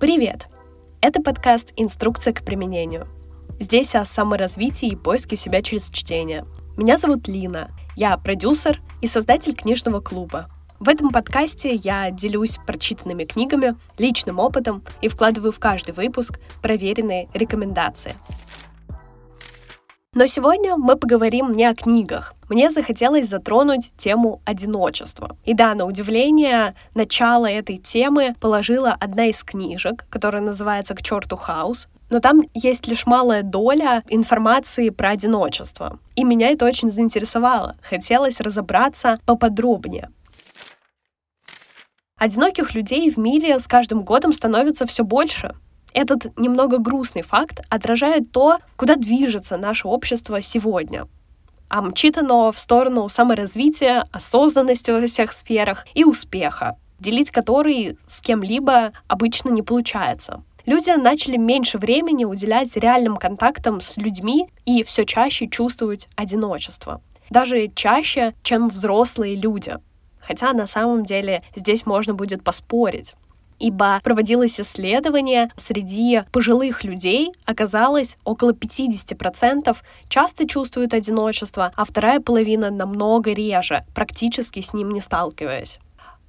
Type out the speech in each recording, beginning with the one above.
Привет! Это подкаст «Инструкция к применению». Здесь о саморазвитии и поиске себя через чтение. Меня зовут Лина, я продюсер и создатель книжного клуба. В этом подкасте я делюсь прочитанными книгами, личным опытом и вкладываю в каждый выпуск проверенные рекомендации. Но сегодня мы поговорим не о книгах. Мне захотелось затронуть тему одиночества. И да, на удивление, начало этой темы положила одна из книжек, которая называется «К черту хаос». Но там есть лишь малая доля информации про одиночество. И меня это очень заинтересовало. Хотелось разобраться поподробнее. Одиноких людей в мире с каждым годом становится все больше. Этот немного грустный факт отражает то, куда движется наше общество сегодня. А мчит оно в сторону саморазвития, осознанности во всех сферах и успеха, делить который с кем-либо обычно не получается. Люди начали меньше времени уделять реальным контактам с людьми и все чаще чувствовать одиночество. Даже чаще, чем взрослые люди. Хотя на самом деле здесь можно будет поспорить ибо проводилось исследование среди пожилых людей, оказалось, около 50% часто чувствуют одиночество, а вторая половина намного реже, практически с ним не сталкиваясь.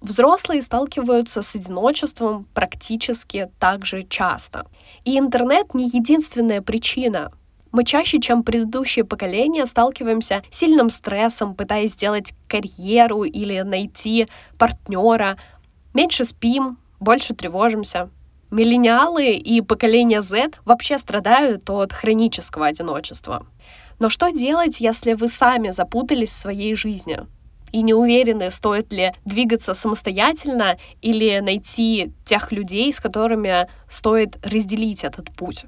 Взрослые сталкиваются с одиночеством практически так же часто. И интернет не единственная причина. Мы чаще, чем предыдущие поколения, сталкиваемся с сильным стрессом, пытаясь сделать карьеру или найти партнера. Меньше спим, больше тревожимся. Миллениалы и поколение Z вообще страдают от хронического одиночества. Но что делать, если вы сами запутались в своей жизни? и не уверены, стоит ли двигаться самостоятельно или найти тех людей, с которыми стоит разделить этот путь.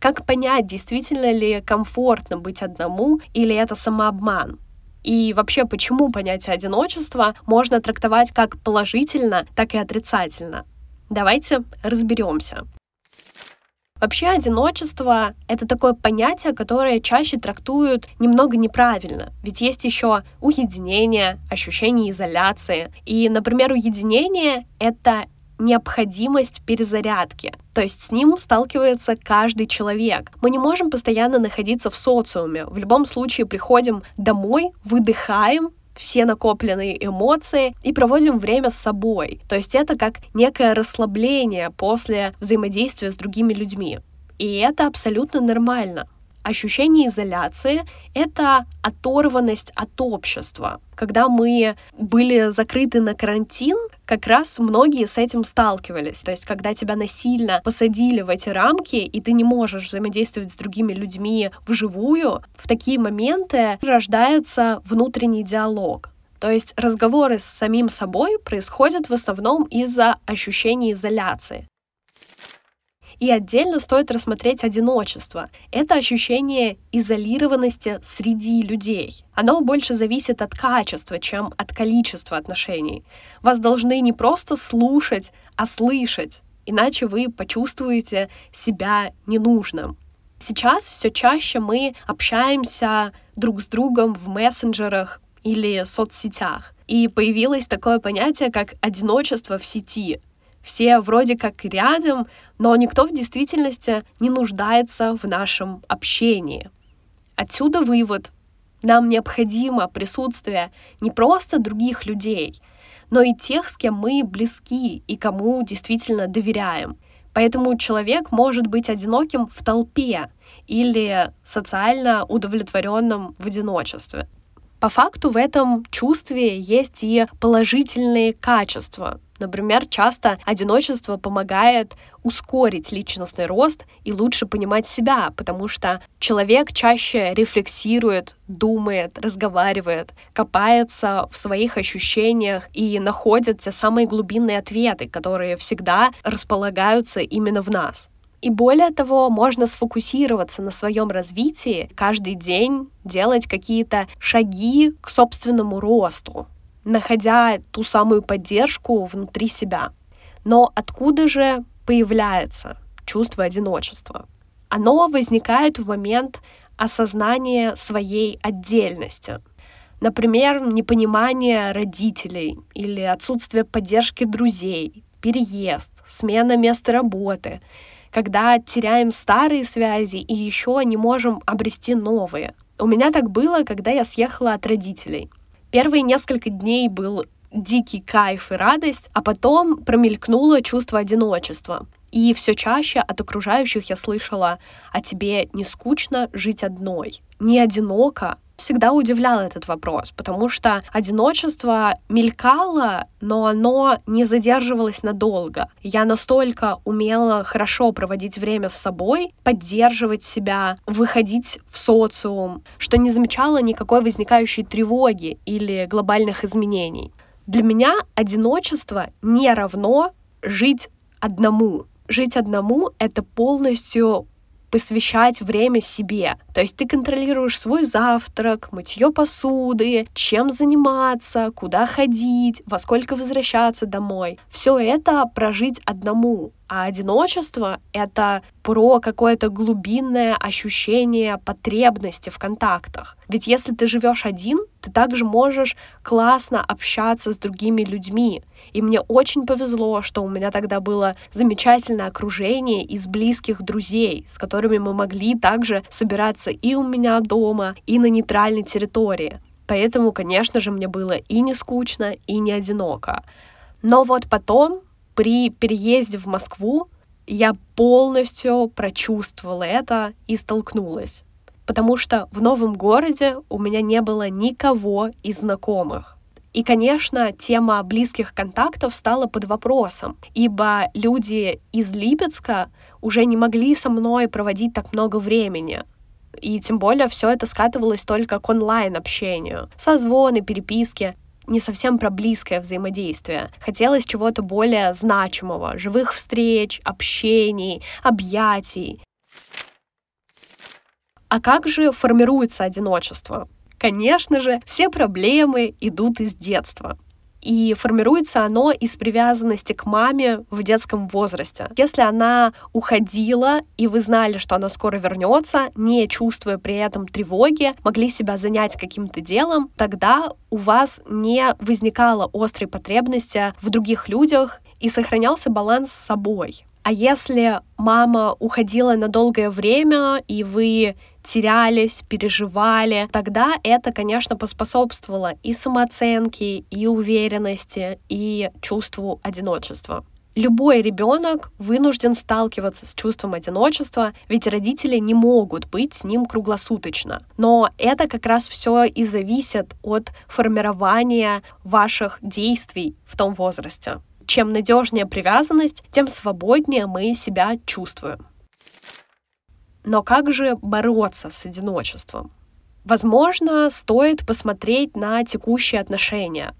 Как понять, действительно ли комфортно быть одному или это самообман? И вообще, почему понятие одиночества можно трактовать как положительно, так и отрицательно? Давайте разберемся. Вообще одиночество — это такое понятие, которое чаще трактуют немного неправильно. Ведь есть еще уединение, ощущение изоляции. И, например, уединение — это необходимость перезарядки. То есть с ним сталкивается каждый человек. Мы не можем постоянно находиться в социуме. В любом случае приходим домой, выдыхаем, все накопленные эмоции и проводим время с собой. То есть это как некое расслабление после взаимодействия с другими людьми. И это абсолютно нормально. Ощущение изоляции — это оторванность от общества. Когда мы были закрыты на карантин, как раз многие с этим сталкивались. То есть, когда тебя насильно посадили в эти рамки, и ты не можешь взаимодействовать с другими людьми вживую, в такие моменты рождается внутренний диалог. То есть разговоры с самим собой происходят в основном из-за ощущения изоляции. И отдельно стоит рассмотреть одиночество. Это ощущение изолированности среди людей. Оно больше зависит от качества, чем от количества отношений. Вас должны не просто слушать, а слышать, иначе вы почувствуете себя ненужным. Сейчас все чаще мы общаемся друг с другом в мессенджерах или соцсетях. И появилось такое понятие, как одиночество в сети все вроде как рядом, но никто в действительности не нуждается в нашем общении. Отсюда вывод. Нам необходимо присутствие не просто других людей, но и тех, с кем мы близки и кому действительно доверяем. Поэтому человек может быть одиноким в толпе или социально удовлетворенным в одиночестве. По факту в этом чувстве есть и положительные качества, Например, часто одиночество помогает ускорить личностный рост и лучше понимать себя, потому что человек чаще рефлексирует, думает, разговаривает, копается в своих ощущениях и находит те самые глубинные ответы, которые всегда располагаются именно в нас. И более того, можно сфокусироваться на своем развитии, каждый день делать какие-то шаги к собственному росту, находя ту самую поддержку внутри себя. Но откуда же появляется чувство одиночества? Оно возникает в момент осознания своей отдельности. Например, непонимание родителей или отсутствие поддержки друзей, переезд, смена места работы, когда теряем старые связи и еще не можем обрести новые. У меня так было, когда я съехала от родителей. Первые несколько дней был дикий кайф и радость, а потом промелькнуло чувство одиночества. И все чаще от окружающих я слышала, а тебе не скучно жить одной, не одиноко, всегда удивлял этот вопрос, потому что одиночество мелькало, но оно не задерживалось надолго. Я настолько умела хорошо проводить время с собой, поддерживать себя, выходить в социум, что не замечала никакой возникающей тревоги или глобальных изменений. Для меня одиночество не равно жить одному. Жить одному — это полностью посвящать время себе. То есть ты контролируешь свой завтрак, мытье посуды, чем заниматься, куда ходить, во сколько возвращаться домой. Все это прожить одному. А одиночество — это про какое-то глубинное ощущение потребности в контактах. Ведь если ты живешь один, ты также можешь классно общаться с другими людьми. И мне очень повезло, что у меня тогда было замечательное окружение из близких друзей, с которыми мы могли также собираться и у меня дома, и на нейтральной территории. Поэтому, конечно же, мне было и не скучно, и не одиноко. Но вот потом при переезде в Москву я полностью прочувствовала это и столкнулась. Потому что в новом городе у меня не было никого из знакомых. И, конечно, тема близких контактов стала под вопросом, ибо люди из Липецка уже не могли со мной проводить так много времени. И тем более все это скатывалось только к онлайн-общению. Созвоны, переписки не совсем про близкое взаимодействие. Хотелось чего-то более значимого, живых встреч, общений, объятий. А как же формируется одиночество? Конечно же, все проблемы идут из детства. И формируется оно из привязанности к маме в детском возрасте. Если она уходила, и вы знали, что она скоро вернется, не чувствуя при этом тревоги, могли себя занять каким-то делом, тогда у вас не возникало острой потребности в других людях и сохранялся баланс с собой. А если мама уходила на долгое время, и вы терялись, переживали, тогда это, конечно, поспособствовало и самооценке, и уверенности, и чувству одиночества. Любой ребенок вынужден сталкиваться с чувством одиночества, ведь родители не могут быть с ним круглосуточно. Но это как раз все и зависит от формирования ваших действий в том возрасте. Чем надежнее привязанность, тем свободнее мы себя чувствуем. Но как же бороться с одиночеством? Возможно, стоит посмотреть на текущие отношения,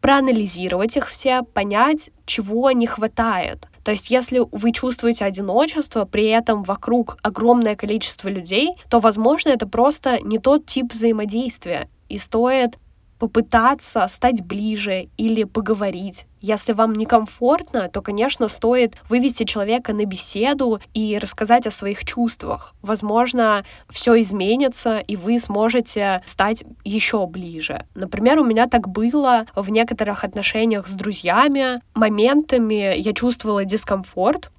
проанализировать их все, понять, чего не хватает. То есть, если вы чувствуете одиночество, при этом вокруг огромное количество людей, то, возможно, это просто не тот тип взаимодействия. И стоит попытаться стать ближе или поговорить. Если вам некомфортно, то, конечно, стоит вывести человека на беседу и рассказать о своих чувствах. Возможно, все изменится, и вы сможете стать еще ближе. Например, у меня так было в некоторых отношениях с друзьями. Моментами я чувствовала дискомфорт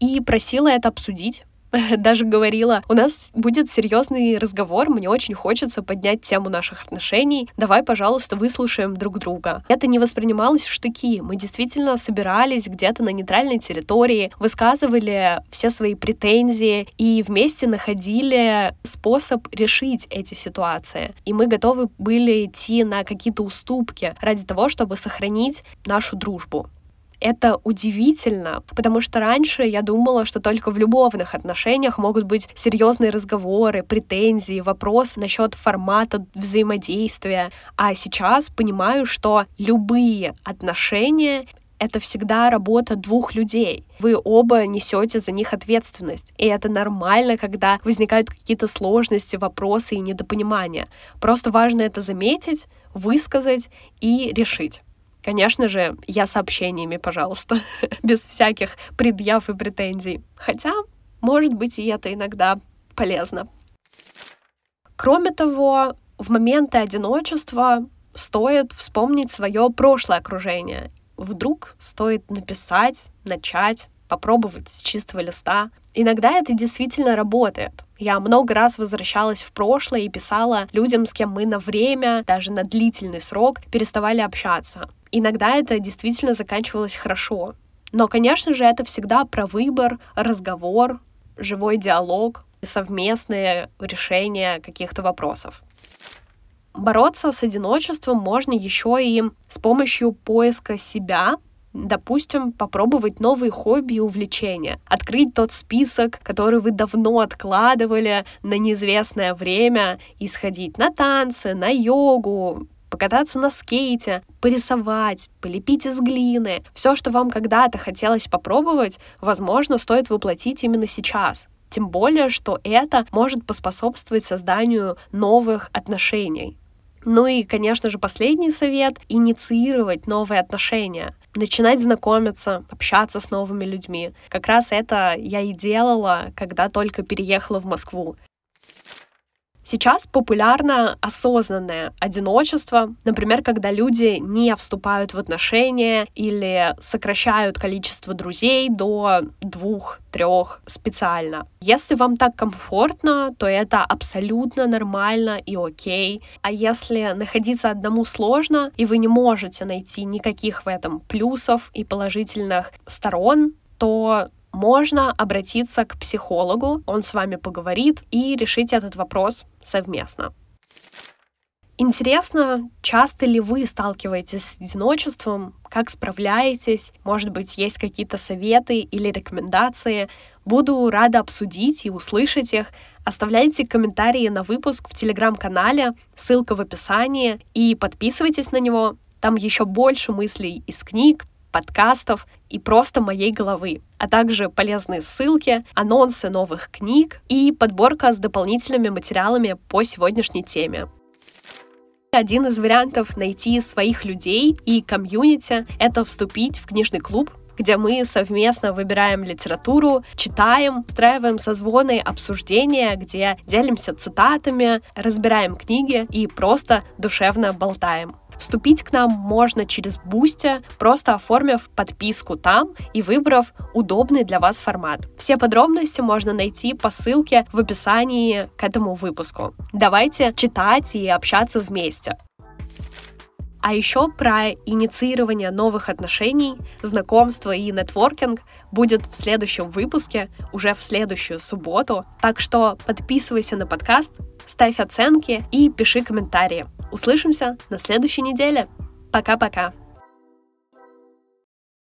и просила это обсудить даже говорила, у нас будет серьезный разговор, мне очень хочется поднять тему наших отношений, давай, пожалуйста, выслушаем друг друга. Это не воспринималось в штыки, мы действительно собирались где-то на нейтральной территории, высказывали все свои претензии и вместе находили способ решить эти ситуации. И мы готовы были идти на какие-то уступки ради того, чтобы сохранить нашу дружбу это удивительно, потому что раньше я думала, что только в любовных отношениях могут быть серьезные разговоры, претензии, вопрос насчет формата взаимодействия. А сейчас понимаю, что любые отношения это всегда работа двух людей. Вы оба несете за них ответственность. И это нормально, когда возникают какие-то сложности, вопросы и недопонимания. Просто важно это заметить, высказать и решить. Конечно же, я сообщениями, пожалуйста, без всяких предъяв и претензий. Хотя, может быть, и это иногда полезно. Кроме того, в моменты одиночества стоит вспомнить свое прошлое окружение вдруг стоит написать, начать, попробовать с чистого листа. Иногда это действительно работает. Я много раз возвращалась в прошлое и писала людям, с кем мы на время, даже на длительный срок переставали общаться. Иногда это действительно заканчивалось хорошо. Но, конечно же, это всегда про выбор, разговор, живой диалог, совместное решение каких-то вопросов. Бороться с одиночеством можно еще и с помощью поиска себя, Допустим, попробовать новые хобби и увлечения, открыть тот список, который вы давно откладывали на неизвестное время, и сходить на танцы, на йогу, покататься на скейте, порисовать, полепить из глины. Все, что вам когда-то хотелось попробовать, возможно, стоит воплотить именно сейчас. Тем более, что это может поспособствовать созданию новых отношений. Ну и, конечно же, последний совет — инициировать новые отношения начинать знакомиться, общаться с новыми людьми. Как раз это я и делала, когда только переехала в Москву. Сейчас популярно осознанное одиночество, например, когда люди не вступают в отношения или сокращают количество друзей до двух-трех специально. Если вам так комфортно, то это абсолютно нормально и окей. А если находиться одному сложно, и вы не можете найти никаких в этом плюсов и положительных сторон, то можно обратиться к психологу, он с вами поговорит и решить этот вопрос совместно. Интересно, часто ли вы сталкиваетесь с одиночеством, как справляетесь, может быть, есть какие-то советы или рекомендации. Буду рада обсудить и услышать их. Оставляйте комментарии на выпуск в телеграм-канале, ссылка в описании, и подписывайтесь на него. Там еще больше мыслей из книг, подкастов и просто моей головы, а также полезные ссылки, анонсы новых книг и подборка с дополнительными материалами по сегодняшней теме. Один из вариантов найти своих людей и комьюнити — это вступить в книжный клуб, где мы совместно выбираем литературу, читаем, устраиваем созвоны, обсуждения, где делимся цитатами, разбираем книги и просто душевно болтаем. Вступить к нам можно через Boosty, просто оформив подписку там и выбрав удобный для вас формат. Все подробности можно найти по ссылке в описании к этому выпуску. Давайте читать и общаться вместе. А еще про инициирование новых отношений, знакомства и нетворкинг будет в следующем выпуске, уже в следующую субботу. Так что подписывайся на подкаст, ставь оценки и пиши комментарии. Услышимся на следующей неделе. Пока-пока.